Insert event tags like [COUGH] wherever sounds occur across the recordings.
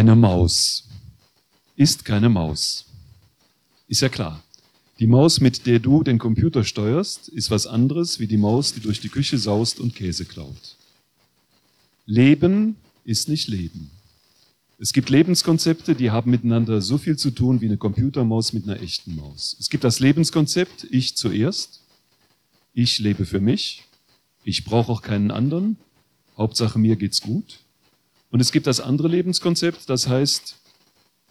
Eine Maus ist keine Maus. Ist ja klar. Die Maus, mit der du den Computer steuerst, ist was anderes wie die Maus, die durch die Küche saust und Käse klaut. Leben ist nicht Leben. Es gibt Lebenskonzepte, die haben miteinander so viel zu tun wie eine Computermaus mit einer echten Maus. Es gibt das Lebenskonzept, ich zuerst. Ich lebe für mich. Ich brauche auch keinen anderen. Hauptsache mir geht's gut. Und es gibt das andere Lebenskonzept, das heißt,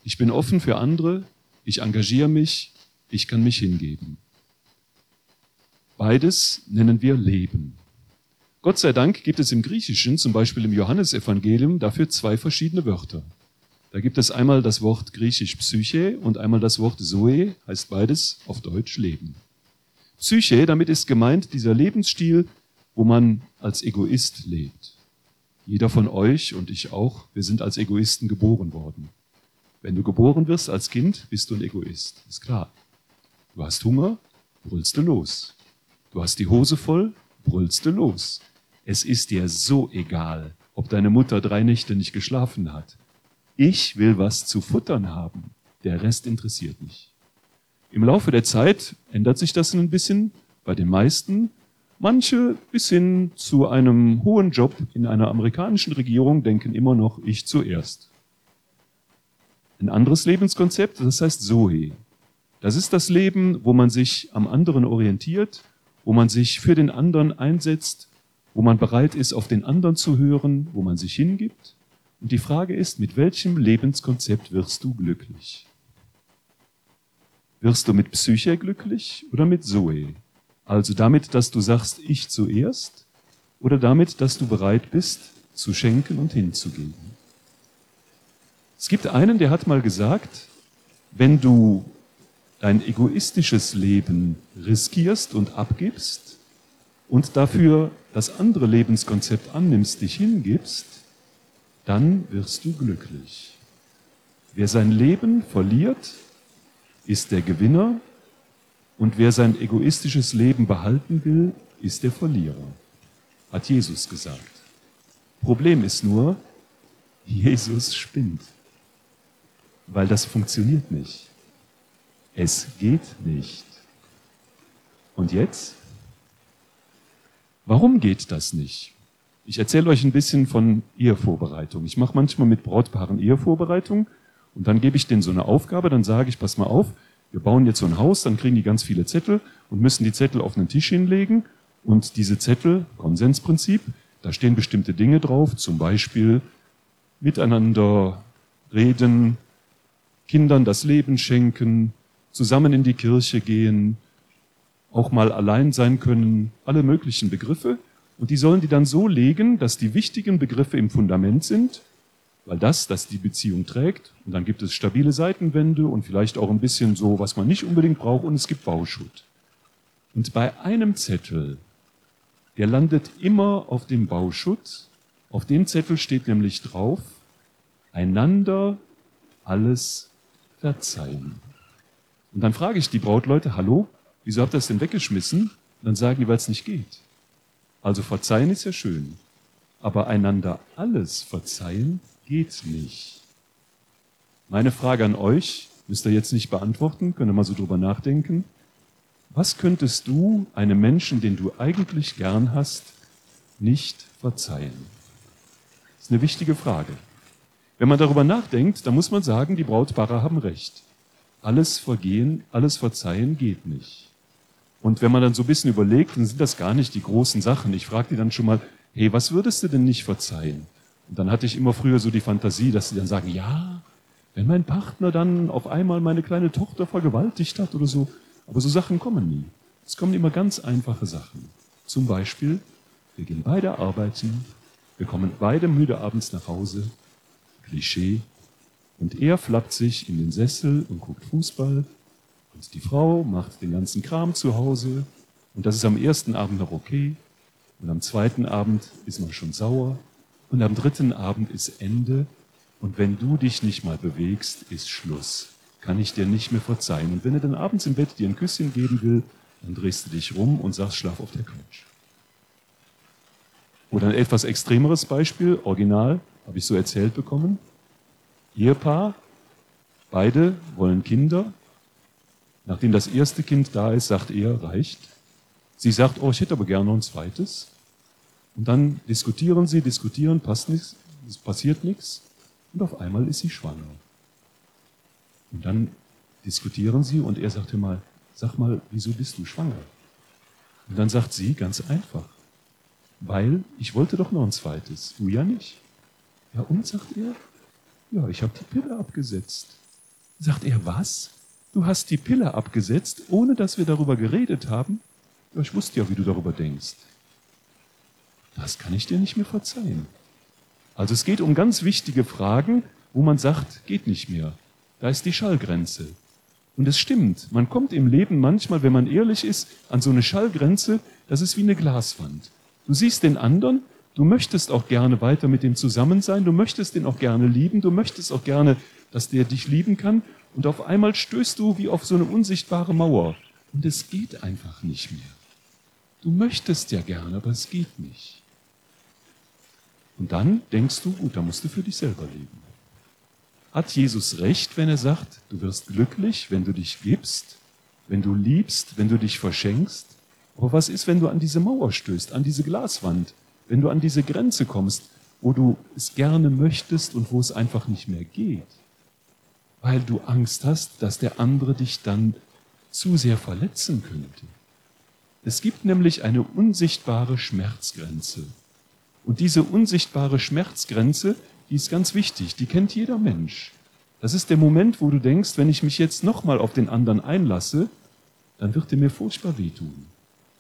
ich bin offen für andere, ich engagiere mich, ich kann mich hingeben. Beides nennen wir Leben. Gott sei Dank gibt es im Griechischen, zum Beispiel im Johannesevangelium, dafür zwei verschiedene Wörter. Da gibt es einmal das Wort griechisch Psyche und einmal das Wort Zoe, heißt beides auf Deutsch Leben. Psyche, damit ist gemeint dieser Lebensstil, wo man als Egoist lebt. Jeder von euch und ich auch, wir sind als Egoisten geboren worden. Wenn du geboren wirst als Kind, bist du ein Egoist. Ist klar. Du hast Hunger, brüllst du los. Du hast die Hose voll, brüllst du los. Es ist dir so egal, ob deine Mutter drei Nächte nicht geschlafen hat. Ich will was zu futtern haben. Der Rest interessiert mich. Im Laufe der Zeit ändert sich das ein bisschen bei den meisten. Manche bis hin zu einem hohen Job in einer amerikanischen Regierung denken immer noch ich zuerst ein anderes Lebenskonzept, das heißt Zoe. Das ist das Leben, wo man sich am anderen orientiert, wo man sich für den anderen einsetzt, wo man bereit ist, auf den anderen zu hören, wo man sich hingibt. Und die Frage ist, mit welchem Lebenskonzept wirst du glücklich? Wirst du mit Psyche glücklich oder mit Zoe? Also damit, dass du sagst, ich zuerst oder damit, dass du bereit bist, zu schenken und hinzugeben? Es gibt einen, der hat mal gesagt, wenn du dein egoistisches Leben riskierst und abgibst und dafür das andere Lebenskonzept annimmst, dich hingibst, dann wirst du glücklich. Wer sein Leben verliert, ist der Gewinner und wer sein egoistisches Leben behalten will, ist der Verlierer, hat Jesus gesagt. Problem ist nur, Jesus spinnt weil das funktioniert nicht. Es geht nicht. Und jetzt? Warum geht das nicht? Ich erzähle euch ein bisschen von Ehevorbereitung. Ich mache manchmal mit Brautpaaren Ehevorbereitung und dann gebe ich denen so eine Aufgabe, dann sage ich, pass mal auf, wir bauen jetzt so ein Haus, dann kriegen die ganz viele Zettel und müssen die Zettel auf einen Tisch hinlegen und diese Zettel, Konsensprinzip, da stehen bestimmte Dinge drauf, zum Beispiel miteinander reden, Kindern das Leben schenken, zusammen in die Kirche gehen, auch mal allein sein können, alle möglichen Begriffe. Und die sollen die dann so legen, dass die wichtigen Begriffe im Fundament sind, weil das, das die Beziehung trägt. Und dann gibt es stabile Seitenwände und vielleicht auch ein bisschen so, was man nicht unbedingt braucht. Und es gibt Bauschutt. Und bei einem Zettel, der landet immer auf dem Bauschutt. Auf dem Zettel steht nämlich drauf, einander alles verzeihen. Und dann frage ich die Brautleute, hallo, wieso habt ihr das denn weggeschmissen? Und dann sagen die, weil es nicht geht. Also verzeihen ist ja schön, aber einander alles verzeihen geht nicht. Meine Frage an euch, müsst ihr jetzt nicht beantworten, könnt ihr mal so drüber nachdenken. Was könntest du einem Menschen, den du eigentlich gern hast, nicht verzeihen? Das ist eine wichtige Frage. Wenn man darüber nachdenkt, dann muss man sagen, die Brautpaare haben recht. Alles vergehen, alles verzeihen geht nicht. Und wenn man dann so ein bisschen überlegt, dann sind das gar nicht die großen Sachen. Ich frage die dann schon mal, hey, was würdest du denn nicht verzeihen? Und dann hatte ich immer früher so die Fantasie, dass sie dann sagen, ja, wenn mein Partner dann auf einmal meine kleine Tochter vergewaltigt hat oder so. Aber so Sachen kommen nie. Es kommen immer ganz einfache Sachen. Zum Beispiel, wir gehen beide arbeiten, wir kommen beide müde abends nach Hause Klischee. Und er flappt sich in den Sessel und guckt Fußball. Und die Frau macht den ganzen Kram zu Hause. Und das ist am ersten Abend noch okay. Und am zweiten Abend ist man schon sauer. Und am dritten Abend ist Ende. Und wenn du dich nicht mal bewegst, ist Schluss. Kann ich dir nicht mehr verzeihen. Und wenn er dann abends im Bett dir ein Küsschen geben will, dann drehst du dich rum und sagst, schlaf auf der Couch. Oder ein etwas extremeres Beispiel, original, habe ich so erzählt bekommen. Ehepaar, beide wollen Kinder. Nachdem das erste Kind da ist, sagt er, reicht. Sie sagt, oh, ich hätte aber gerne noch ein zweites. Und dann diskutieren sie, diskutieren, passt nichts, es passiert nichts. Und auf einmal ist sie schwanger. Und dann diskutieren sie und er sagte mal, sag mal, wieso bist du schwanger? Und dann sagt sie ganz einfach, weil ich wollte doch noch ein zweites, du ja nicht. Ja, und sagt er, ja, ich habe die Pille abgesetzt. Sagt er, was? Du hast die Pille abgesetzt, ohne dass wir darüber geredet haben? Ja, ich wusste ja, wie du darüber denkst. Das kann ich dir nicht mehr verzeihen. Also es geht um ganz wichtige Fragen, wo man sagt, geht nicht mehr. Da ist die Schallgrenze. Und es stimmt, man kommt im Leben manchmal, wenn man ehrlich ist, an so eine Schallgrenze, das ist wie eine Glaswand. Du siehst den anderen, du möchtest auch gerne weiter mit ihm zusammen sein, du möchtest ihn auch gerne lieben, du möchtest auch gerne, dass der dich lieben kann, und auf einmal stößt du wie auf so eine unsichtbare Mauer. Und es geht einfach nicht mehr. Du möchtest ja gerne, aber es geht nicht. Und dann denkst du, gut, da musst du für dich selber leben. Hat Jesus recht, wenn er sagt, du wirst glücklich, wenn du dich gibst, wenn du liebst, wenn du dich verschenkst? Aber was ist, wenn du an diese Mauer stößt, an diese Glaswand, wenn du an diese Grenze kommst, wo du es gerne möchtest und wo es einfach nicht mehr geht? Weil du Angst hast, dass der andere dich dann zu sehr verletzen könnte. Es gibt nämlich eine unsichtbare Schmerzgrenze. Und diese unsichtbare Schmerzgrenze, die ist ganz wichtig, die kennt jeder Mensch. Das ist der Moment, wo du denkst, wenn ich mich jetzt nochmal auf den anderen einlasse, dann wird er mir furchtbar wehtun.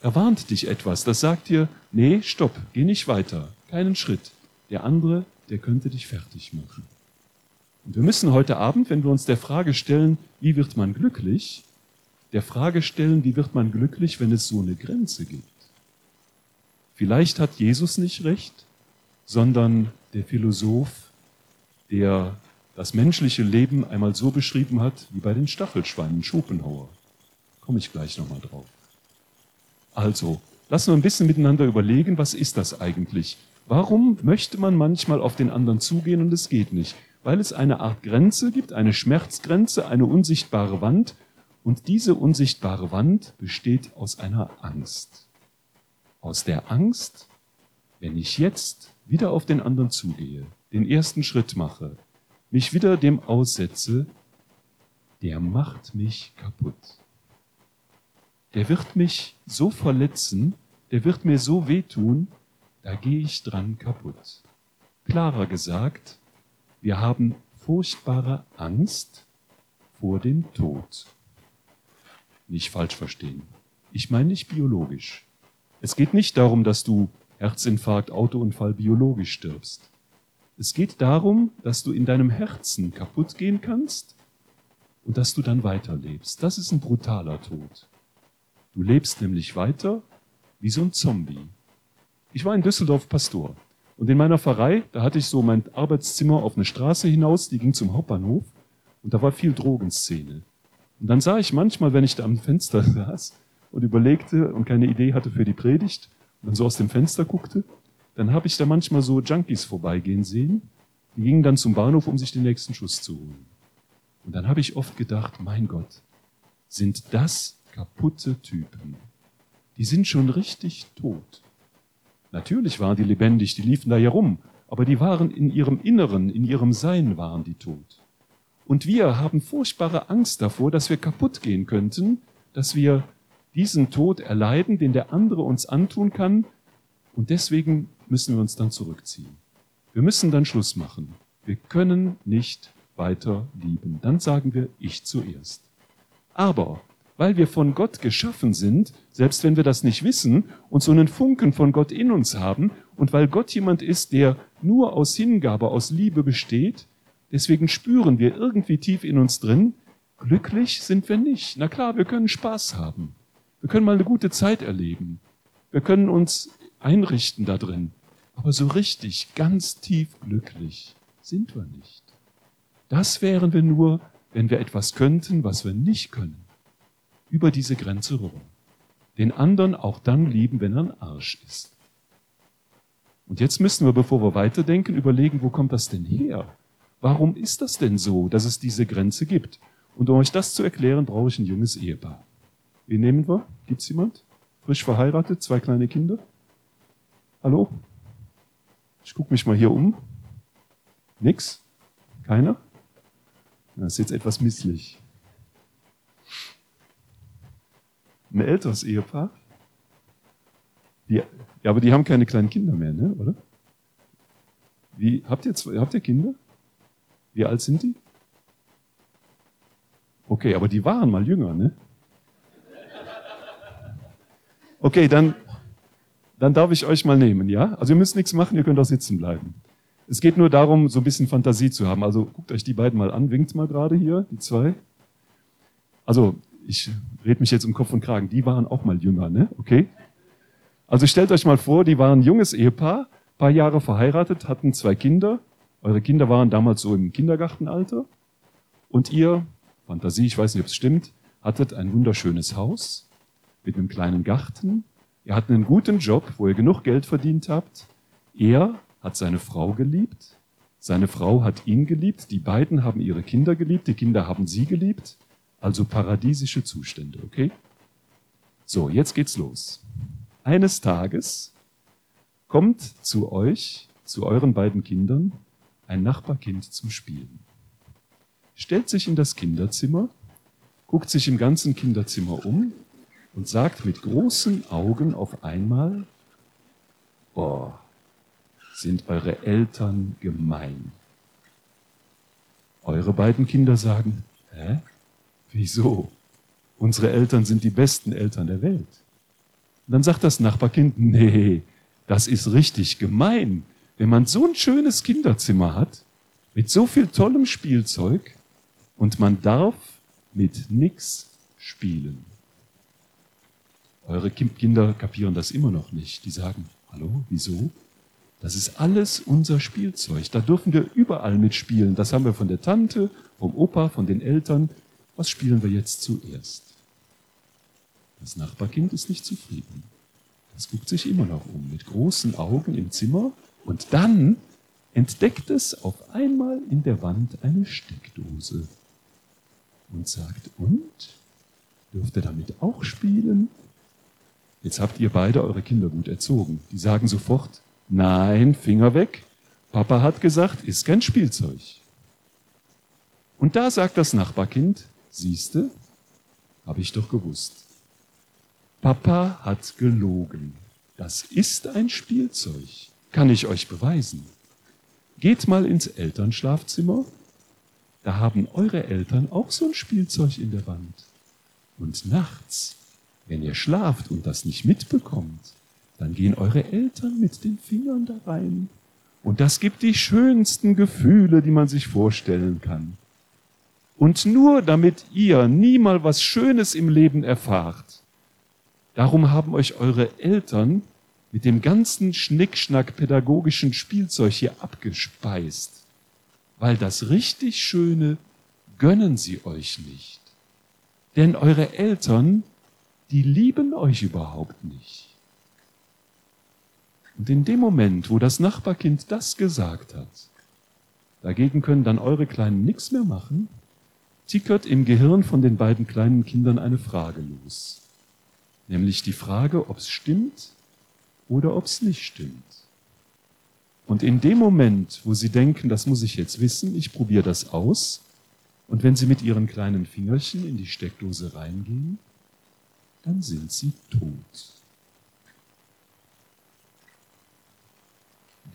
Da warnt dich etwas, das sagt dir, nee, stopp, geh nicht weiter, keinen Schritt. Der andere, der könnte dich fertig machen. Und wir müssen heute Abend, wenn wir uns der Frage stellen, wie wird man glücklich, der Frage stellen, wie wird man glücklich, wenn es so eine Grenze gibt. Vielleicht hat Jesus nicht recht, sondern der Philosoph, der das menschliche Leben einmal so beschrieben hat wie bei den Stachelschweinen Schopenhauer. Komme ich gleich nochmal drauf. Also, lassen wir ein bisschen miteinander überlegen, was ist das eigentlich? Warum möchte man manchmal auf den anderen zugehen und es geht nicht? Weil es eine Art Grenze gibt, eine Schmerzgrenze, eine unsichtbare Wand. Und diese unsichtbare Wand besteht aus einer Angst. Aus der Angst, wenn ich jetzt wieder auf den anderen zugehe, den ersten Schritt mache, mich wieder dem aussetze, der macht mich kaputt. Der wird mich so verletzen, der wird mir so wehtun, da gehe ich dran kaputt. Klarer gesagt, wir haben furchtbare Angst vor dem Tod. Nicht falsch verstehen. Ich meine nicht biologisch. Es geht nicht darum, dass du Herzinfarkt, Autounfall biologisch stirbst. Es geht darum, dass du in deinem Herzen kaputt gehen kannst und dass du dann weiterlebst. Das ist ein brutaler Tod. Du lebst nämlich weiter wie so ein Zombie. Ich war in Düsseldorf Pastor und in meiner Pfarrei, da hatte ich so mein Arbeitszimmer auf eine Straße hinaus, die ging zum Hauptbahnhof und da war viel Drogenszene. Und dann sah ich manchmal, wenn ich da am Fenster [LAUGHS] saß und überlegte und keine Idee hatte für die Predigt, und so aus dem Fenster guckte, dann habe ich da manchmal so Junkies vorbeigehen sehen. Die gingen dann zum Bahnhof, um sich den nächsten Schuss zu holen. Und dann habe ich oft gedacht, mein Gott, sind das kaputte Typen? Die sind schon richtig tot. Natürlich waren die lebendig, die liefen da herum, aber die waren in ihrem Inneren, in ihrem Sein waren die tot. Und wir haben furchtbare Angst davor, dass wir kaputt gehen könnten, dass wir diesen Tod erleiden, den der andere uns antun kann. Und deswegen müssen wir uns dann zurückziehen. Wir müssen dann Schluss machen. Wir können nicht weiter lieben. Dann sagen wir, ich zuerst. Aber weil wir von Gott geschaffen sind, selbst wenn wir das nicht wissen, und so einen Funken von Gott in uns haben, und weil Gott jemand ist, der nur aus Hingabe, aus Liebe besteht, deswegen spüren wir irgendwie tief in uns drin, glücklich sind wir nicht. Na klar, wir können Spaß haben. Wir können mal eine gute Zeit erleben. Wir können uns einrichten da drin. Aber so richtig, ganz tief glücklich sind wir nicht. Das wären wir nur, wenn wir etwas könnten, was wir nicht können. Über diese Grenze rüber. Den anderen auch dann lieben, wenn er ein Arsch ist. Und jetzt müssen wir, bevor wir weiterdenken, überlegen, wo kommt das denn her? Warum ist das denn so, dass es diese Grenze gibt? Und um euch das zu erklären, brauche ich ein junges Ehepaar. Wen nehmen wir? Gibt's jemand? Frisch verheiratet, zwei kleine Kinder? Hallo? Ich gucke mich mal hier um. Nix? Keiner? Das ist jetzt etwas misslich. Ein älteres Ehepaar? Die, ja, aber die haben keine kleinen Kinder mehr, ne? oder? Wie, habt, ihr, habt ihr Kinder? Wie alt sind die? Okay, aber die waren mal jünger, ne? Okay, dann, dann darf ich euch mal nehmen, ja? Also ihr müsst nichts machen, ihr könnt auch sitzen bleiben. Es geht nur darum, so ein bisschen Fantasie zu haben. Also guckt euch die beiden mal an, winkt mal gerade hier, die zwei. Also ich rede mich jetzt um Kopf und Kragen, die waren auch mal jünger, ne? Okay? Also stellt euch mal vor, die waren ein junges Ehepaar, paar Jahre verheiratet, hatten zwei Kinder. Eure Kinder waren damals so im Kindergartenalter. Und ihr, Fantasie, ich weiß nicht, ob es stimmt, hattet ein wunderschönes Haus mit einem kleinen Garten. Ihr hattet einen guten Job, wo ihr genug Geld verdient habt. Er hat seine Frau geliebt. Seine Frau hat ihn geliebt. Die beiden haben ihre Kinder geliebt. Die Kinder haben sie geliebt. Also paradiesische Zustände, okay? So, jetzt geht's los. Eines Tages kommt zu euch, zu euren beiden Kindern, ein Nachbarkind zum Spielen. Stellt sich in das Kinderzimmer, guckt sich im ganzen Kinderzimmer um und sagt mit großen Augen auf einmal, oh, sind eure Eltern gemein. Eure beiden Kinder sagen, hä? Wieso? Unsere Eltern sind die besten Eltern der Welt. Und dann sagt das Nachbarkind, nee, das ist richtig gemein. Wenn man so ein schönes Kinderzimmer hat, mit so viel tollem Spielzeug, und man darf mit nix spielen. Eure Kinder kapieren das immer noch nicht. Die sagen, hallo, wieso? Das ist alles unser Spielzeug. Da dürfen wir überall mitspielen. Das haben wir von der Tante, vom Opa, von den Eltern. Was spielen wir jetzt zuerst? Das Nachbarkind ist nicht zufrieden. Das guckt sich immer noch um mit großen Augen im Zimmer und dann entdeckt es auf einmal in der Wand eine Steckdose und sagt, und? Dürft ihr damit auch spielen? Jetzt habt ihr beide eure Kinder gut erzogen. Die sagen sofort, nein, Finger weg. Papa hat gesagt, ist kein Spielzeug. Und da sagt das Nachbarkind, siehste, habe ich doch gewusst. Papa hat gelogen. Das ist ein Spielzeug. Kann ich euch beweisen. Geht mal ins Elternschlafzimmer. Da haben eure Eltern auch so ein Spielzeug in der Wand. Und nachts wenn ihr schlaft und das nicht mitbekommt, dann gehen eure Eltern mit den Fingern da rein. Und das gibt die schönsten Gefühle, die man sich vorstellen kann. Und nur damit ihr nie mal was Schönes im Leben erfahrt, darum haben euch eure Eltern mit dem ganzen Schnickschnack pädagogischen Spielzeug hier abgespeist. Weil das richtig Schöne gönnen sie euch nicht. Denn eure Eltern die lieben euch überhaupt nicht. Und in dem Moment, wo das Nachbarkind das gesagt hat, dagegen können dann eure Kleinen nichts mehr machen, tickert im Gehirn von den beiden kleinen Kindern eine Frage los. Nämlich die Frage, ob es stimmt oder ob es nicht stimmt. Und in dem Moment, wo sie denken, das muss ich jetzt wissen, ich probiere das aus, und wenn sie mit ihren kleinen Fingerchen in die Steckdose reingehen, dann sind sie tot.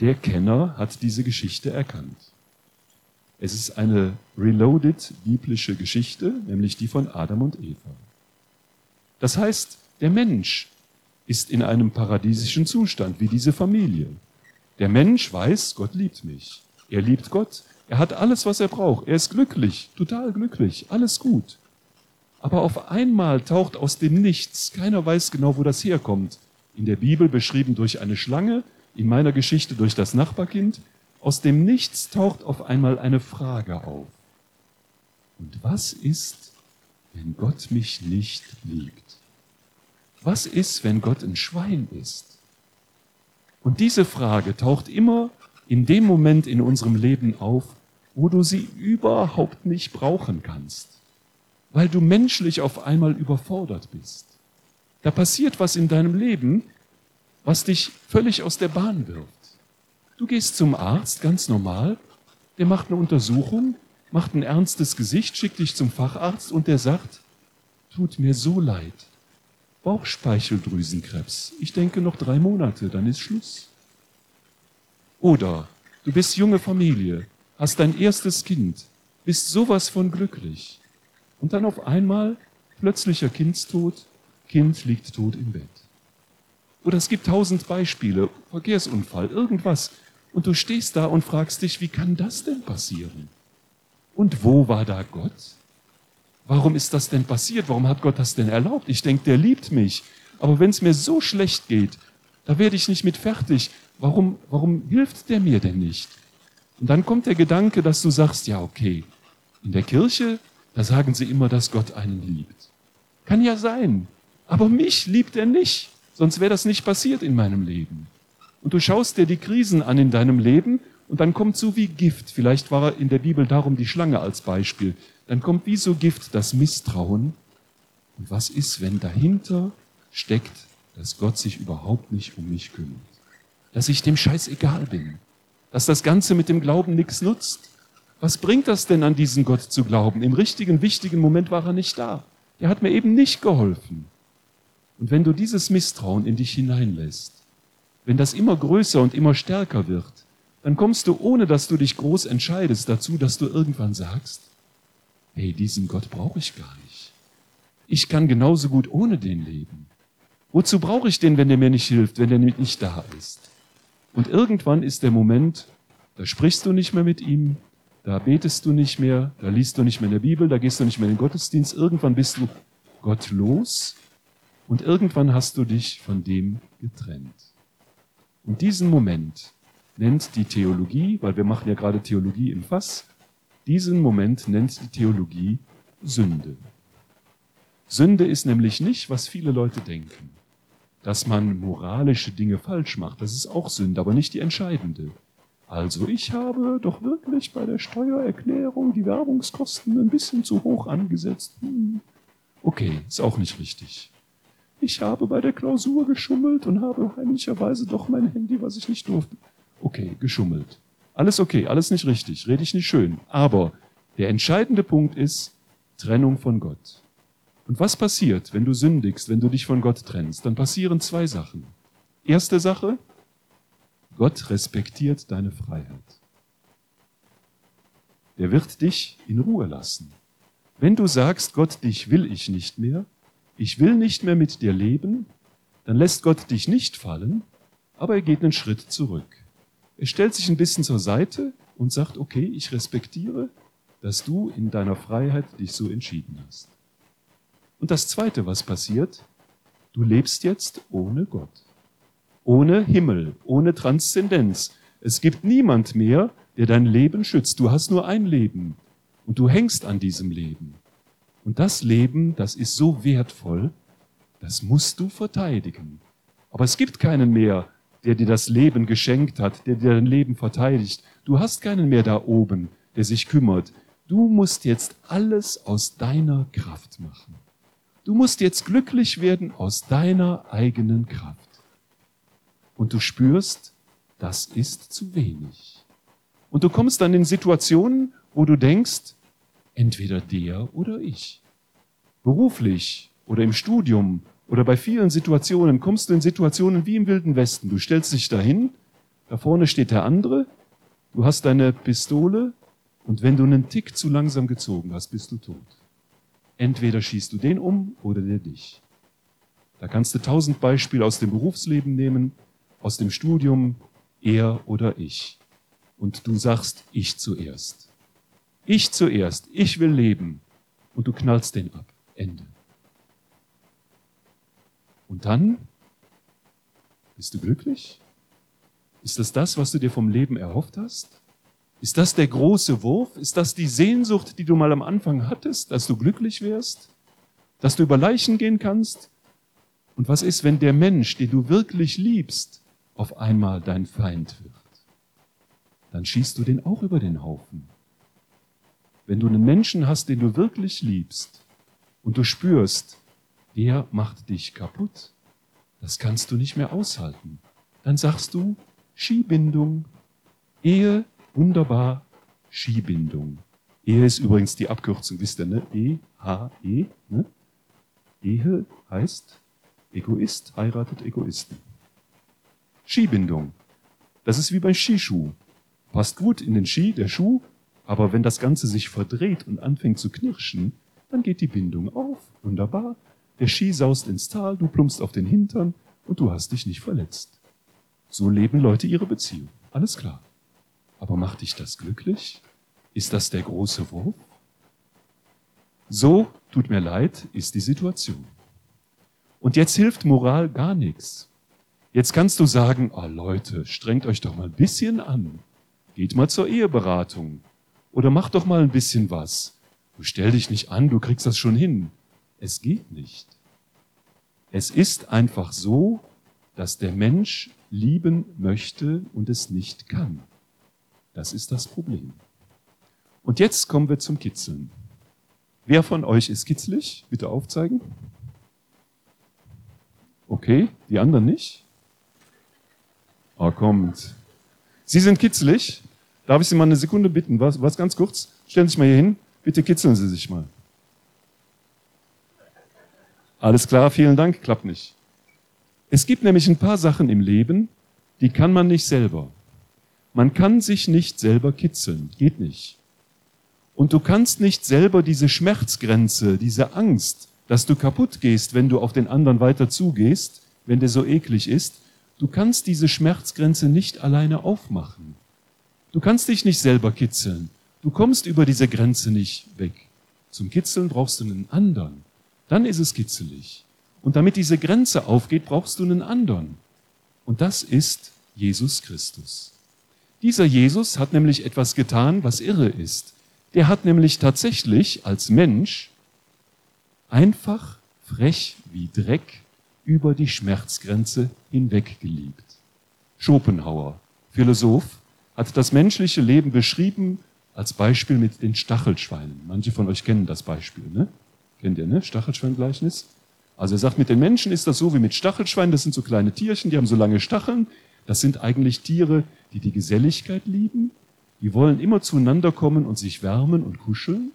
Der Kenner hat diese Geschichte erkannt. Es ist eine reloaded biblische Geschichte, nämlich die von Adam und Eva. Das heißt, der Mensch ist in einem paradiesischen Zustand, wie diese Familie. Der Mensch weiß, Gott liebt mich. Er liebt Gott. Er hat alles, was er braucht. Er ist glücklich, total glücklich, alles gut. Aber auf einmal taucht aus dem Nichts, keiner weiß genau, wo das herkommt, in der Bibel beschrieben durch eine Schlange, in meiner Geschichte durch das Nachbarkind, aus dem Nichts taucht auf einmal eine Frage auf. Und was ist, wenn Gott mich nicht liebt? Was ist, wenn Gott ein Schwein ist? Und diese Frage taucht immer in dem Moment in unserem Leben auf, wo du sie überhaupt nicht brauchen kannst, weil du menschlich auf einmal überfordert bist. Da passiert was in deinem Leben, was dich völlig aus der Bahn wirft. Du gehst zum Arzt, ganz normal, der macht eine Untersuchung, macht ein ernstes Gesicht, schickt dich zum Facharzt und der sagt, tut mir so leid. Bauchspeicheldrüsenkrebs. Ich denke noch drei Monate, dann ist Schluss. Oder du bist junge Familie, hast dein erstes Kind, bist sowas von glücklich. Und dann auf einmal plötzlicher Kindstod, Kind liegt tot im Bett. Oder es gibt tausend Beispiele, Verkehrsunfall, irgendwas. Und du stehst da und fragst dich, wie kann das denn passieren? Und wo war da Gott? Warum ist das denn passiert? Warum hat Gott das denn erlaubt? Ich denke, der liebt mich. Aber wenn es mir so schlecht geht, da werde ich nicht mit fertig. Warum, warum hilft der mir denn nicht? Und dann kommt der Gedanke, dass du sagst, ja, okay, in der Kirche, da sagen sie immer, dass Gott einen liebt. Kann ja sein. Aber mich liebt er nicht. Sonst wäre das nicht passiert in meinem Leben. Und du schaust dir die Krisen an in deinem Leben und dann kommt so wie Gift. Vielleicht war in der Bibel darum die Schlange als Beispiel dann kommt wie so Gift das Misstrauen. Und was ist, wenn dahinter steckt, dass Gott sich überhaupt nicht um mich kümmert? Dass ich dem Scheiß egal bin? Dass das Ganze mit dem Glauben nichts nutzt? Was bringt das denn an diesen Gott zu glauben? Im richtigen, wichtigen Moment war er nicht da. Er hat mir eben nicht geholfen. Und wenn du dieses Misstrauen in dich hineinlässt, wenn das immer größer und immer stärker wird, dann kommst du, ohne dass du dich groß entscheidest, dazu, dass du irgendwann sagst, hey, diesen Gott brauche ich gar nicht. Ich kann genauso gut ohne den leben. Wozu brauche ich den, wenn der mir nicht hilft, wenn der nicht da ist? Und irgendwann ist der Moment, da sprichst du nicht mehr mit ihm, da betest du nicht mehr, da liest du nicht mehr in der Bibel, da gehst du nicht mehr in den Gottesdienst, irgendwann bist du gottlos und irgendwann hast du dich von dem getrennt. Und diesen Moment nennt die Theologie, weil wir machen ja gerade Theologie im Fass, diesen Moment nennt die Theologie Sünde. Sünde ist nämlich nicht, was viele Leute denken, dass man moralische Dinge falsch macht. Das ist auch Sünde, aber nicht die entscheidende. Also ich habe doch wirklich bei der Steuererklärung die Werbungskosten ein bisschen zu hoch angesetzt. Hm. Okay, ist auch nicht richtig. Ich habe bei der Klausur geschummelt und habe heimlicherweise doch mein Handy, was ich nicht durfte. Okay, geschummelt. Alles okay, alles nicht richtig, rede ich nicht schön. Aber der entscheidende Punkt ist Trennung von Gott. Und was passiert, wenn du sündigst, wenn du dich von Gott trennst? Dann passieren zwei Sachen. Erste Sache, Gott respektiert deine Freiheit. Er wird dich in Ruhe lassen. Wenn du sagst, Gott, dich will ich nicht mehr, ich will nicht mehr mit dir leben, dann lässt Gott dich nicht fallen, aber er geht einen Schritt zurück. Er stellt sich ein bisschen zur Seite und sagt, okay, ich respektiere, dass du in deiner Freiheit dich so entschieden hast. Und das Zweite, was passiert, du lebst jetzt ohne Gott, ohne Himmel, ohne Transzendenz. Es gibt niemand mehr, der dein Leben schützt. Du hast nur ein Leben und du hängst an diesem Leben. Und das Leben, das ist so wertvoll, das musst du verteidigen. Aber es gibt keinen mehr, der dir das Leben geschenkt hat, der dir dein Leben verteidigt. Du hast keinen mehr da oben, der sich kümmert. Du musst jetzt alles aus deiner Kraft machen. Du musst jetzt glücklich werden aus deiner eigenen Kraft. Und du spürst, das ist zu wenig. Und du kommst dann in Situationen, wo du denkst, entweder der oder ich. Beruflich oder im Studium oder bei vielen Situationen kommst du in Situationen wie im Wilden Westen. Du stellst dich dahin, da vorne steht der andere, du hast deine Pistole und wenn du einen Tick zu langsam gezogen hast, bist du tot. Entweder schießt du den um oder der dich. Da kannst du tausend Beispiele aus dem Berufsleben nehmen, aus dem Studium, er oder ich. Und du sagst, ich zuerst. Ich zuerst, ich will leben. Und du knallst den ab. Ende. Und dann bist du glücklich? Ist das das, was du dir vom Leben erhofft hast? Ist das der große Wurf? Ist das die Sehnsucht, die du mal am Anfang hattest, dass du glücklich wirst? Dass du über Leichen gehen kannst? Und was ist, wenn der Mensch, den du wirklich liebst, auf einmal dein Feind wird? Dann schießt du den auch über den Haufen. Wenn du einen Menschen hast, den du wirklich liebst und du spürst, der macht dich kaputt, das kannst du nicht mehr aushalten, dann sagst du Skibindung. Ehe, wunderbar, Skibindung. Ehe ist übrigens die Abkürzung, wisst ihr, ne? E-H-E. Ne? Ehe heißt, Egoist heiratet Egoisten. Skibindung. Das ist wie bei Skischuh. Passt gut in den Ski, der Schuh, aber wenn das Ganze sich verdreht und anfängt zu knirschen, dann geht die Bindung auf. Wunderbar. Der Ski saust ins Tal, du plumpst auf den Hintern und du hast dich nicht verletzt. So leben Leute ihre Beziehung. Alles klar. Aber macht dich das glücklich? Ist das der große Wurf? So, tut mir leid, ist die Situation. Und jetzt hilft Moral gar nichts. Jetzt kannst du sagen, oh Leute, strengt euch doch mal ein bisschen an. Geht mal zur Eheberatung. Oder mach doch mal ein bisschen was. Du stell dich nicht an, du kriegst das schon hin. Es geht nicht. Es ist einfach so, dass der Mensch lieben möchte und es nicht kann. Das ist das Problem. Und jetzt kommen wir zum Kitzeln. Wer von euch ist kitzlig? Bitte aufzeigen. Okay, die anderen nicht? Ah, kommt. Sie sind kitzelig. Darf ich Sie mal eine Sekunde bitten? Was, was ganz kurz? Stellen Sie sich mal hier hin. Bitte kitzeln Sie sich mal. Alles klar, vielen Dank. Klappt nicht. Es gibt nämlich ein paar Sachen im Leben, die kann man nicht selber. Man kann sich nicht selber kitzeln. Geht nicht. Und du kannst nicht selber diese Schmerzgrenze, diese Angst, dass du kaputt gehst, wenn du auf den anderen weiter zugehst, wenn der so eklig ist, du kannst diese Schmerzgrenze nicht alleine aufmachen. Du kannst dich nicht selber kitzeln. Du kommst über diese Grenze nicht weg. Zum Kitzeln brauchst du einen anderen. Dann ist es kitzelig. Und damit diese Grenze aufgeht, brauchst du einen anderen. Und das ist Jesus Christus. Dieser Jesus hat nämlich etwas getan, was irre ist. Der hat nämlich tatsächlich als Mensch einfach frech wie Dreck über die Schmerzgrenze hinweg geliebt. Schopenhauer, Philosoph, hat das menschliche Leben beschrieben als Beispiel mit den Stachelschweinen. Manche von euch kennen das Beispiel, ne? Kennt ihr, ne? Stachelschweingleichnis? Also er sagt, mit den Menschen ist das so wie mit Stachelschweinen. Das sind so kleine Tierchen, die haben so lange Stacheln. Das sind eigentlich Tiere, die die Geselligkeit lieben. Die wollen immer zueinander kommen und sich wärmen und kuscheln.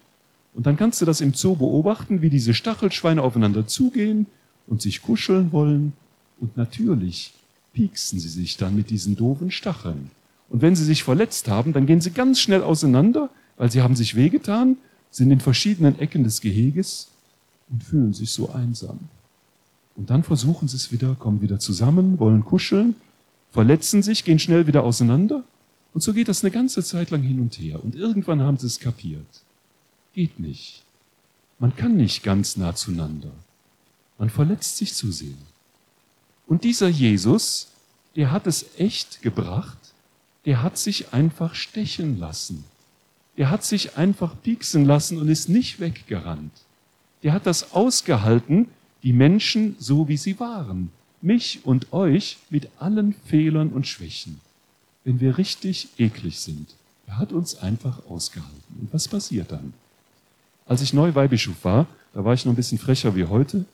Und dann kannst du das im Zoo beobachten, wie diese Stachelschweine aufeinander zugehen und sich kuscheln wollen. Und natürlich pieksen sie sich dann mit diesen doofen Stacheln. Und wenn sie sich verletzt haben, dann gehen sie ganz schnell auseinander, weil sie haben sich wehgetan, sind in verschiedenen Ecken des Geheges und fühlen sich so einsam. Und dann versuchen sie es wieder, kommen wieder zusammen, wollen kuscheln, verletzen sich, gehen schnell wieder auseinander. Und so geht das eine ganze Zeit lang hin und her. Und irgendwann haben sie es kapiert. Geht nicht. Man kann nicht ganz nah zueinander. Man verletzt sich zu sehr. Und dieser Jesus, der hat es echt gebracht, der hat sich einfach stechen lassen. Der hat sich einfach pieksen lassen und ist nicht weggerannt. Der hat das ausgehalten, die Menschen so wie sie waren. Mich und euch mit allen Fehlern und Schwächen. Wenn wir richtig eklig sind. Er hat uns einfach ausgehalten. Und was passiert dann? Als ich neu Weihbischof war, da war ich noch ein bisschen frecher wie heute.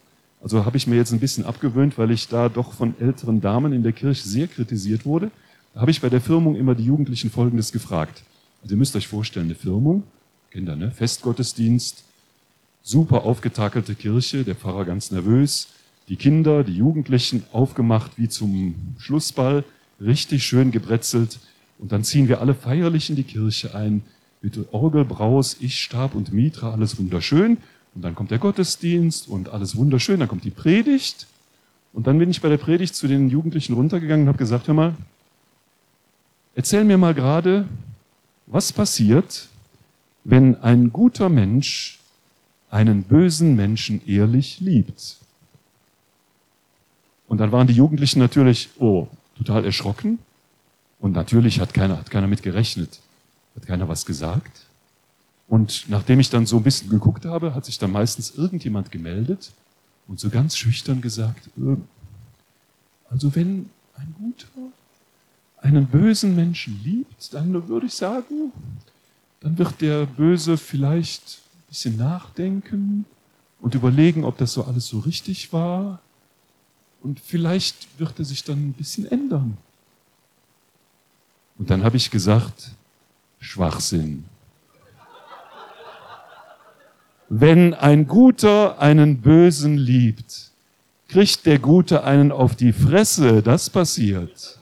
Also habe ich mir jetzt ein bisschen abgewöhnt, weil ich da doch von älteren Damen in der Kirche sehr kritisiert wurde. Da habe ich bei der Firmung immer die Jugendlichen Folgendes gefragt. Also ihr müsst euch vorstellen, eine Firmung, Kinder, ne? Festgottesdienst, super aufgetakelte Kirche, der Pfarrer ganz nervös, die Kinder, die Jugendlichen aufgemacht wie zum Schlussball, richtig schön gebrezelt. Und dann ziehen wir alle feierlich in die Kirche ein, mit Orgelbraus, Ich, Stab und Mitra, alles wunderschön. Und dann kommt der Gottesdienst und alles wunderschön, dann kommt die Predigt. Und dann bin ich bei der Predigt zu den Jugendlichen runtergegangen und habe gesagt, hör mal, Erzähl mir mal gerade, was passiert, wenn ein guter Mensch einen bösen Menschen ehrlich liebt. Und dann waren die Jugendlichen natürlich, oh, total erschrocken. Und natürlich hat keiner, hat keiner mit gerechnet. Hat keiner was gesagt. Und nachdem ich dann so ein bisschen geguckt habe, hat sich dann meistens irgendjemand gemeldet und so ganz schüchtern gesagt, also wenn ein guter einen bösen Menschen liebt, dann würde ich sagen, dann wird der Böse vielleicht bisschen nachdenken und überlegen, ob das so alles so richtig war. Und vielleicht wird er sich dann ein bisschen ändern. Und dann habe ich gesagt, Schwachsinn. Wenn ein Guter einen Bösen liebt, kriegt der Gute einen auf die Fresse. Das passiert.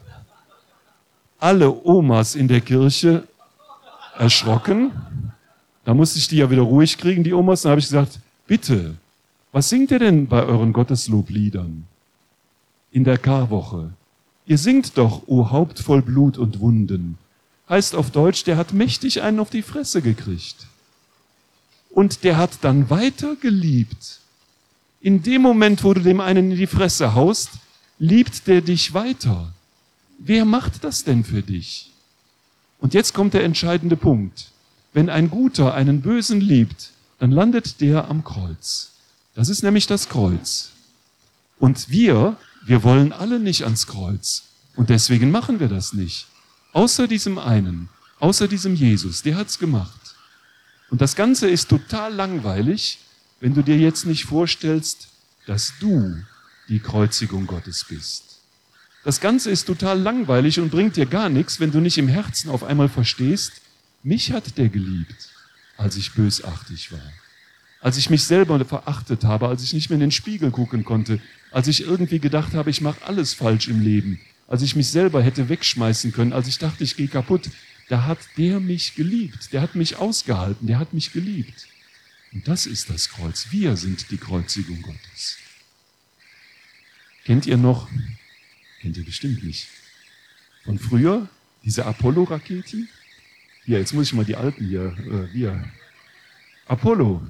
Alle Omas in der Kirche erschrocken. Da musste ich die ja wieder ruhig kriegen, die Omas. Dann habe ich gesagt, bitte, was singt ihr denn bei euren Gotteslobliedern in der Karwoche? Ihr singt doch, o Haupt voll Blut und Wunden. Heißt auf Deutsch, der hat mächtig einen auf die Fresse gekriegt. Und der hat dann weiter geliebt. In dem Moment, wo du dem einen in die Fresse haust, liebt der dich weiter. Wer macht das denn für dich? Und jetzt kommt der entscheidende Punkt. Wenn ein Guter einen Bösen liebt, dann landet der am Kreuz. Das ist nämlich das Kreuz. Und wir, wir wollen alle nicht ans Kreuz. Und deswegen machen wir das nicht. Außer diesem einen, außer diesem Jesus, der hat's gemacht. Und das Ganze ist total langweilig, wenn du dir jetzt nicht vorstellst, dass du die Kreuzigung Gottes bist. Das Ganze ist total langweilig und bringt dir gar nichts, wenn du nicht im Herzen auf einmal verstehst, mich hat der geliebt, als ich bösartig war, als ich mich selber verachtet habe, als ich nicht mehr in den Spiegel gucken konnte, als ich irgendwie gedacht habe, ich mache alles falsch im Leben, als ich mich selber hätte wegschmeißen können, als ich dachte, ich gehe kaputt da hat der mich geliebt, der hat mich ausgehalten, der hat mich geliebt. Und das ist das Kreuz. Wir sind die Kreuzigung Gottes. Kennt ihr noch? Kennt ihr bestimmt nicht. Von früher, diese Apollo-Raketen? Hier, jetzt muss ich mal die alten hier, äh, hier. Apollo.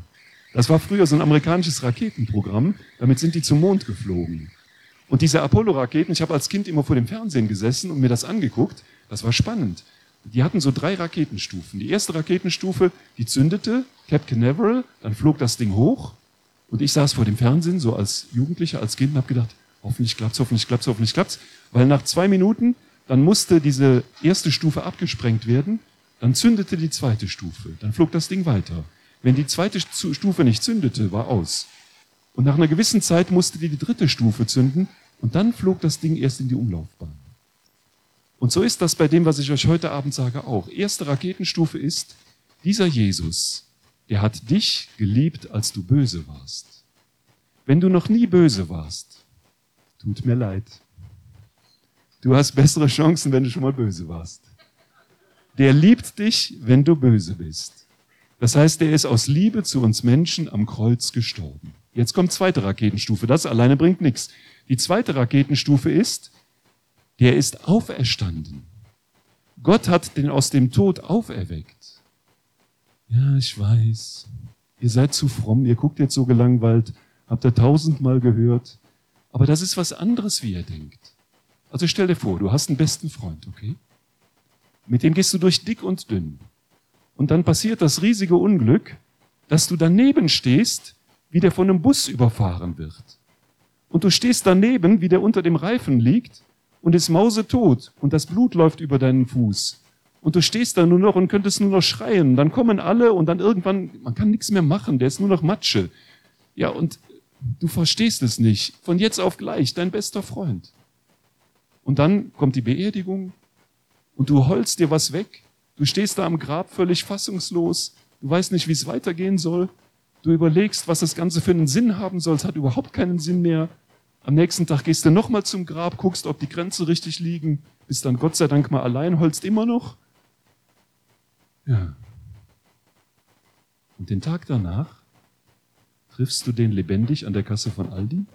Das war früher so ein amerikanisches Raketenprogramm. Damit sind die zum Mond geflogen. Und diese Apollo-Raketen, ich habe als Kind immer vor dem Fernsehen gesessen und mir das angeguckt. Das war spannend. Die hatten so drei Raketenstufen. Die erste Raketenstufe, die zündete, Cape Canaveral, dann flog das Ding hoch und ich saß vor dem Fernsehen, so als Jugendlicher, als Kind und habe gedacht, hoffentlich klappt's, hoffentlich klappt's, hoffentlich klappt's. Weil nach zwei Minuten, dann musste diese erste Stufe abgesprengt werden, dann zündete die zweite Stufe, dann flog das Ding weiter. Wenn die zweite Stufe nicht zündete, war aus. Und nach einer gewissen Zeit musste die die dritte Stufe zünden und dann flog das Ding erst in die Umlaufbahn. Und so ist das bei dem, was ich euch heute Abend sage, auch. Erste Raketenstufe ist, dieser Jesus, der hat dich geliebt, als du böse warst. Wenn du noch nie böse warst, tut mir leid. Du hast bessere Chancen, wenn du schon mal böse warst. Der liebt dich, wenn du böse bist. Das heißt, er ist aus Liebe zu uns Menschen am Kreuz gestorben. Jetzt kommt zweite Raketenstufe. Das alleine bringt nichts. Die zweite Raketenstufe ist, der ist auferstanden. Gott hat den aus dem Tod auferweckt. Ja, ich weiß. Ihr seid zu fromm, ihr guckt jetzt so gelangweilt, habt ihr tausendmal gehört. Aber das ist was anderes, wie ihr denkt. Also stell dir vor, du hast einen besten Freund, okay? Mit dem gehst du durch dick und dünn. Und dann passiert das riesige Unglück, dass du daneben stehst, wie der von einem Bus überfahren wird. Und du stehst daneben, wie der unter dem Reifen liegt und ist mausetot und das Blut läuft über deinen Fuß. Und du stehst da nur noch und könntest nur noch schreien. Dann kommen alle und dann irgendwann, man kann nichts mehr machen, der ist nur noch Matsche. Ja, und du verstehst es nicht. Von jetzt auf gleich, dein bester Freund. Und dann kommt die Beerdigung und du holst dir was weg. Du stehst da am Grab völlig fassungslos. Du weißt nicht, wie es weitergehen soll. Du überlegst, was das Ganze für einen Sinn haben soll. Es hat überhaupt keinen Sinn mehr. Am nächsten Tag gehst du nochmal zum Grab, guckst, ob die Grenzen richtig liegen, bist dann Gott sei Dank mal allein, holst immer noch. Ja. Und den Tag danach triffst du den lebendig an der Kasse von Aldi?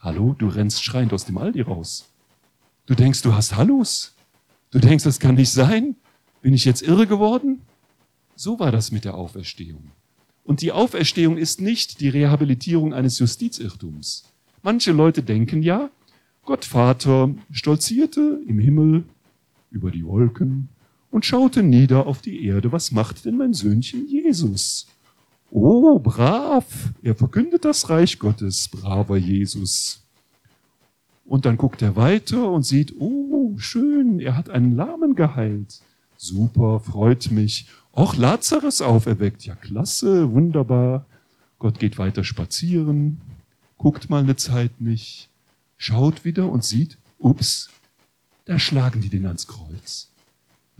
Hallo, du rennst schreiend aus dem Aldi raus. Du denkst, du hast Hallus. Du denkst, das kann nicht sein. Bin ich jetzt irre geworden? So war das mit der Auferstehung. Und die Auferstehung ist nicht die Rehabilitierung eines Justizirrtums. Manche Leute denken ja, Gott Vater stolzierte im Himmel über die Wolken und schaute nieder auf die Erde. Was macht denn mein Söhnchen Jesus? Oh, brav, er verkündet das Reich Gottes, braver Jesus. Und dann guckt er weiter und sieht, oh, schön, er hat einen Lahmen geheilt. Super, freut mich. Auch Lazarus auferweckt. Ja, klasse, wunderbar. Gott geht weiter spazieren, guckt mal eine Zeit nicht, schaut wieder und sieht, ups, da schlagen die den ans Kreuz.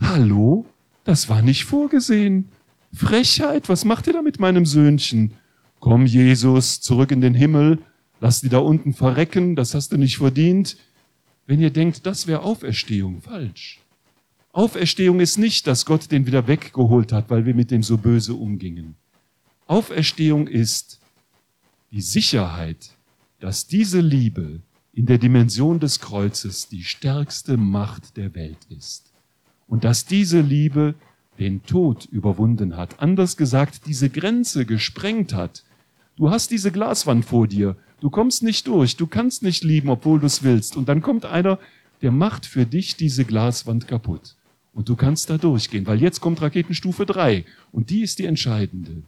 Hallo? Das war nicht vorgesehen. Frechheit, was macht ihr da mit meinem Söhnchen? Komm, Jesus, zurück in den Himmel, lass die da unten verrecken, das hast du nicht verdient. Wenn ihr denkt, das wäre Auferstehung, falsch. Auferstehung ist nicht, dass Gott den wieder weggeholt hat, weil wir mit dem so böse umgingen. Auferstehung ist die Sicherheit, dass diese Liebe in der Dimension des Kreuzes die stärkste Macht der Welt ist. Und dass diese Liebe den Tod überwunden hat. Anders gesagt, diese Grenze gesprengt hat. Du hast diese Glaswand vor dir. Du kommst nicht durch. Du kannst nicht lieben, obwohl du es willst. Und dann kommt einer, der macht für dich diese Glaswand kaputt. Und du kannst da durchgehen, weil jetzt kommt Raketenstufe 3. Und die ist die entscheidende.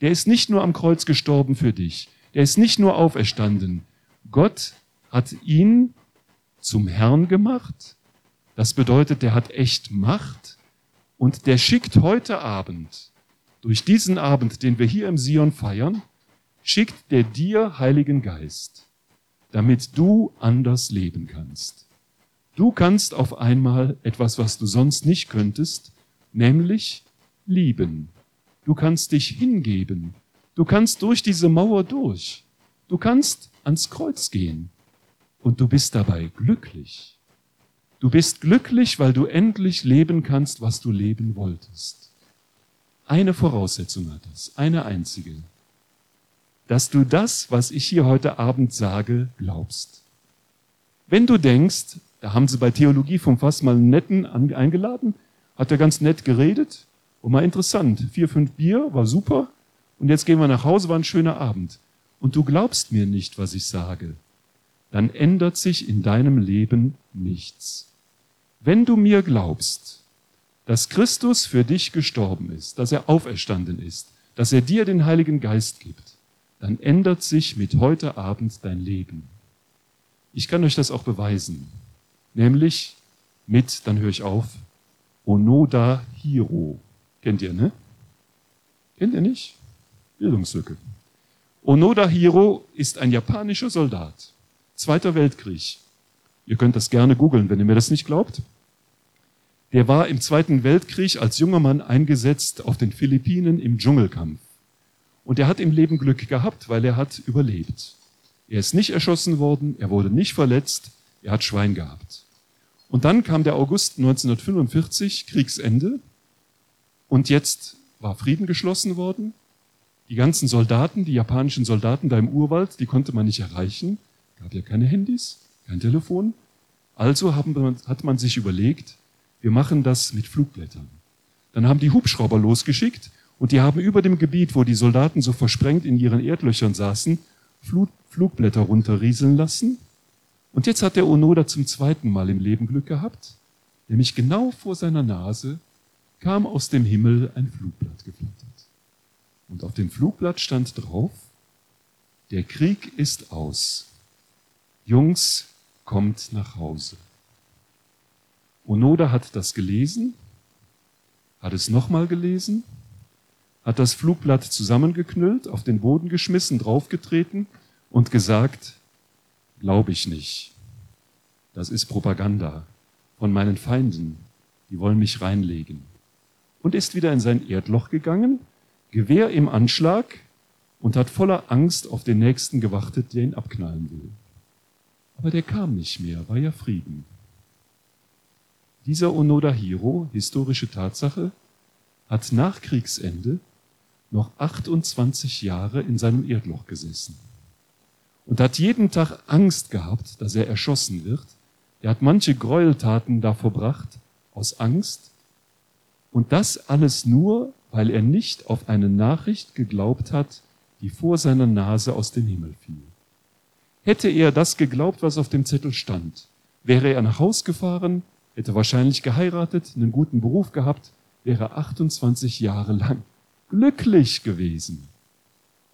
Der ist nicht nur am Kreuz gestorben für dich. Der ist nicht nur auferstanden. Gott hat ihn zum Herrn gemacht. Das bedeutet, der hat echt Macht und der schickt heute Abend, durch diesen Abend, den wir hier im Sion feiern, schickt der dir Heiligen Geist, damit du anders leben kannst. Du kannst auf einmal etwas, was du sonst nicht könntest, nämlich lieben. Du kannst dich hingeben. Du kannst durch diese Mauer durch. Du kannst ans Kreuz gehen und du bist dabei glücklich. Du bist glücklich, weil du endlich leben kannst, was du leben wolltest. Eine Voraussetzung hat das, eine einzige, dass du das, was ich hier heute Abend sage, glaubst. Wenn du denkst, da haben sie bei Theologie vom Fass mal einen netten eingeladen, hat er ganz nett geredet und mal interessant, vier, fünf Bier, war super und jetzt gehen wir nach Hause, war ein schöner Abend. Und du glaubst mir nicht, was ich sage dann ändert sich in deinem Leben nichts. Wenn du mir glaubst, dass Christus für dich gestorben ist, dass er auferstanden ist, dass er dir den Heiligen Geist gibt, dann ändert sich mit heute Abend dein Leben. Ich kann euch das auch beweisen, nämlich mit, dann höre ich auf, Onoda Hiro. Kennt ihr, ne? Kennt ihr nicht? Bildungslücke. Onoda Hiro ist ein japanischer Soldat. Zweiter Weltkrieg. Ihr könnt das gerne googeln, wenn ihr mir das nicht glaubt. Der war im Zweiten Weltkrieg als junger Mann eingesetzt auf den Philippinen im Dschungelkampf. Und er hat im Leben Glück gehabt, weil er hat überlebt. Er ist nicht erschossen worden, er wurde nicht verletzt, er hat Schwein gehabt. Und dann kam der August 1945, Kriegsende, und jetzt war Frieden geschlossen worden. Die ganzen Soldaten, die japanischen Soldaten da im Urwald, die konnte man nicht erreichen gab ja keine Handys, kein Telefon. Also haben, hat man sich überlegt, wir machen das mit Flugblättern. Dann haben die Hubschrauber losgeschickt und die haben über dem Gebiet, wo die Soldaten so versprengt in ihren Erdlöchern saßen, Flug, Flugblätter runterrieseln lassen. Und jetzt hat der Onoda zum zweiten Mal im Leben Glück gehabt, nämlich genau vor seiner Nase kam aus dem Himmel ein Flugblatt geflattert. Und auf dem Flugblatt stand drauf, der Krieg ist aus. Jungs, kommt nach Hause. Onoda hat das gelesen, hat es nochmal gelesen, hat das Flugblatt zusammengeknüllt, auf den Boden geschmissen, draufgetreten und gesagt, glaube ich nicht. Das ist Propaganda von meinen Feinden, die wollen mich reinlegen. Und ist wieder in sein Erdloch gegangen, Gewehr im Anschlag und hat voller Angst auf den Nächsten gewartet, der ihn abknallen will. Aber der kam nicht mehr, war ja Frieden. Dieser Onoda Hiro, historische Tatsache, hat nach Kriegsende noch 28 Jahre in seinem Erdloch gesessen und hat jeden Tag Angst gehabt, dass er erschossen wird. Er hat manche Gräueltaten da verbracht aus Angst und das alles nur, weil er nicht auf eine Nachricht geglaubt hat, die vor seiner Nase aus dem Himmel fiel. Hätte er das geglaubt, was auf dem Zettel stand, wäre er nach Haus gefahren, hätte wahrscheinlich geheiratet, einen guten Beruf gehabt, wäre 28 Jahre lang glücklich gewesen.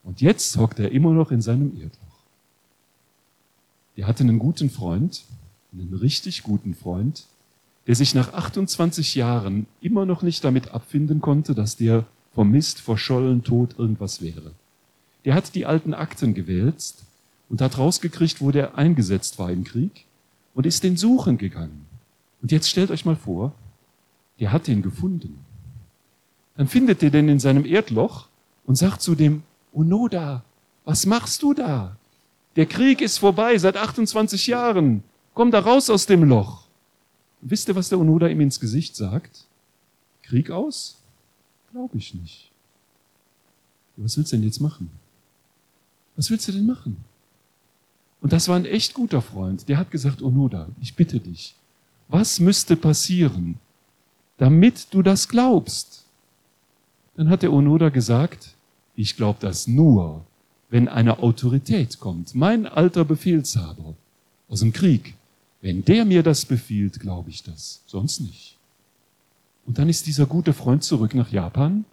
Und jetzt hockt er immer noch in seinem Erdloch. Er hatte einen guten Freund, einen richtig guten Freund, der sich nach 28 Jahren immer noch nicht damit abfinden konnte, dass der vom Mist, vor Schollen, Tod irgendwas wäre. Der hat die alten Akten gewälzt und hat rausgekriegt, wo der eingesetzt war im Krieg und ist den suchen gegangen. Und jetzt stellt euch mal vor, der hat den gefunden. Dann findet er den in seinem Erdloch und sagt zu dem, Onoda, was machst du da? Der Krieg ist vorbei seit 28 Jahren. Komm da raus aus dem Loch. Und wisst ihr, was der Onoda ihm ins Gesicht sagt? Krieg aus? Glaube ich nicht. Was willst du denn jetzt machen? Was willst du denn machen? Und das war ein echt guter Freund. Der hat gesagt, Onoda, ich bitte dich, was müsste passieren, damit du das glaubst? Dann hat der Onoda gesagt, ich glaube das nur, wenn eine Autorität kommt, mein alter Befehlshaber aus dem Krieg. Wenn der mir das befiehlt, glaube ich das, sonst nicht. Und dann ist dieser gute Freund zurück nach Japan,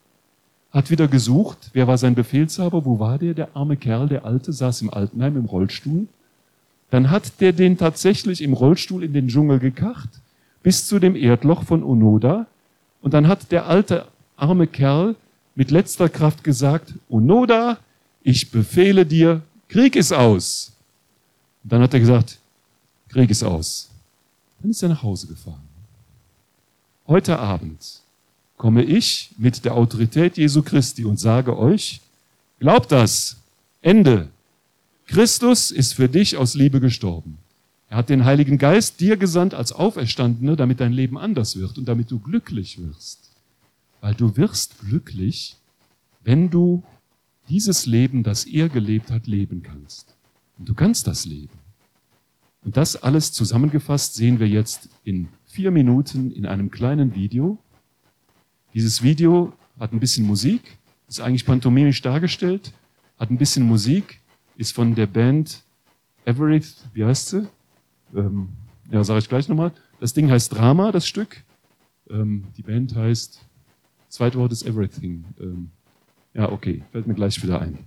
hat wieder gesucht, wer war sein Befehlshaber, wo war der, der arme Kerl, der Alte, saß im Altenheim im Rollstuhl. Dann hat der den tatsächlich im Rollstuhl in den Dschungel gekacht, bis zu dem Erdloch von Onoda. Und dann hat der alte, arme Kerl mit letzter Kraft gesagt, Onoda, ich befehle dir, Krieg ist aus. Und dann hat er gesagt, Krieg ist aus. Dann ist er nach Hause gefahren. Heute Abend komme ich mit der Autorität Jesu Christi und sage euch, glaubt das. Ende. Christus ist für dich aus Liebe gestorben. Er hat den Heiligen Geist dir gesandt als Auferstandene, damit dein Leben anders wird und damit du glücklich wirst. Weil du wirst glücklich, wenn du dieses Leben, das er gelebt hat, leben kannst. Und du kannst das leben. Und das alles zusammengefasst sehen wir jetzt in vier Minuten in einem kleinen Video. Dieses Video hat ein bisschen Musik, ist eigentlich pantomimisch dargestellt, hat ein bisschen Musik, ist von der Band Everett, wie heißt sie? Ähm, ja, sage ich gleich nochmal. Das Ding heißt Drama, das Stück. Ähm, die Band heißt, zweite Wort ist Everything. Ähm, ja, okay, fällt mir gleich wieder ein.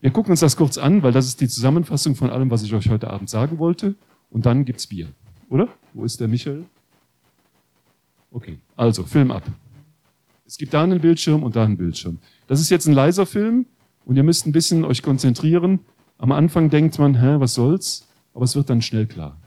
Wir gucken uns das kurz an, weil das ist die Zusammenfassung von allem, was ich euch heute Abend sagen wollte. Und dann gibt's Bier. Oder? Wo ist der Michael? Okay, also Film ab. Es gibt da einen Bildschirm und da einen Bildschirm. Das ist jetzt ein leiser Film und ihr müsst ein bisschen euch konzentrieren. Am Anfang denkt man, hä, was soll's? Aber es wird dann schnell klar.